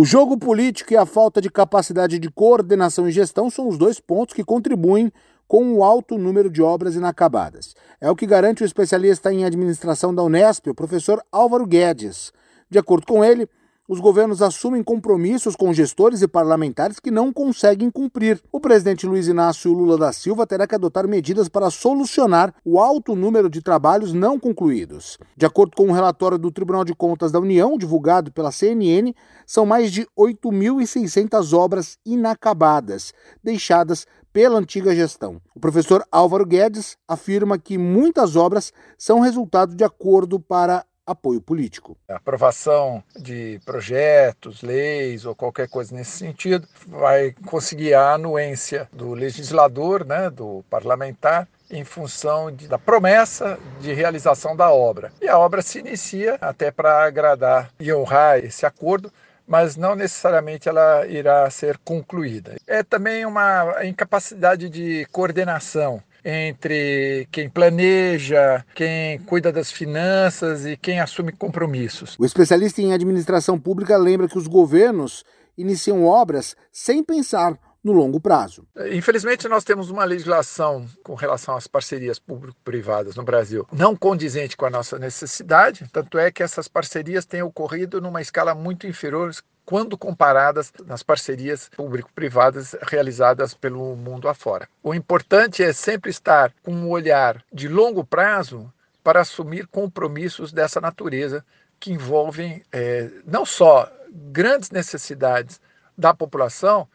O jogo político e a falta de capacidade de coordenação e gestão são os dois pontos que contribuem com o alto número de obras inacabadas. É o que garante o especialista em administração da Unesp, o professor Álvaro Guedes. De acordo com ele, os governos assumem compromissos com gestores e parlamentares que não conseguem cumprir. O presidente Luiz Inácio Lula da Silva terá que adotar medidas para solucionar o alto número de trabalhos não concluídos. De acordo com um relatório do Tribunal de Contas da União, divulgado pela CNN, são mais de 8.600 obras inacabadas, deixadas pela antiga gestão. O professor Álvaro Guedes afirma que muitas obras são resultado de acordo para apoio político. A aprovação de projetos, leis ou qualquer coisa nesse sentido vai conseguir a anuência do legislador, né, do parlamentar, em função de, da promessa de realização da obra. E a obra se inicia até para agradar e honrar esse acordo, mas não necessariamente ela irá ser concluída. É também uma incapacidade de coordenação entre quem planeja, quem cuida das finanças e quem assume compromissos. O especialista em administração pública lembra que os governos iniciam obras sem pensar no longo prazo. Infelizmente, nós temos uma legislação com relação às parcerias público-privadas no Brasil não condizente com a nossa necessidade, tanto é que essas parcerias têm ocorrido numa escala muito inferior quando comparadas nas parcerias público-privadas realizadas pelo mundo afora. O importante é sempre estar com um olhar de longo prazo para assumir compromissos dessa natureza que envolvem é, não só grandes necessidades da população,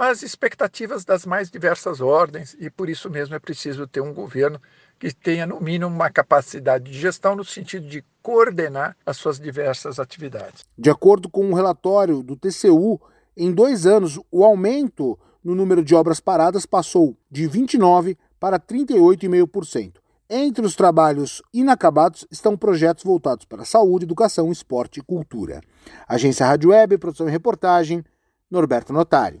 mas expectativas das mais diversas ordens, e por isso mesmo é preciso ter um governo que tenha, no mínimo, uma capacidade de gestão no sentido de coordenar as suas diversas atividades. De acordo com um relatório do TCU, em dois anos, o aumento no número de obras paradas passou de 29% para 38,5%. Entre os trabalhos inacabados estão projetos voltados para saúde, educação, esporte e cultura. Agência Rádio Web, produção e reportagem, Norberto Notari.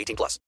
18 plus.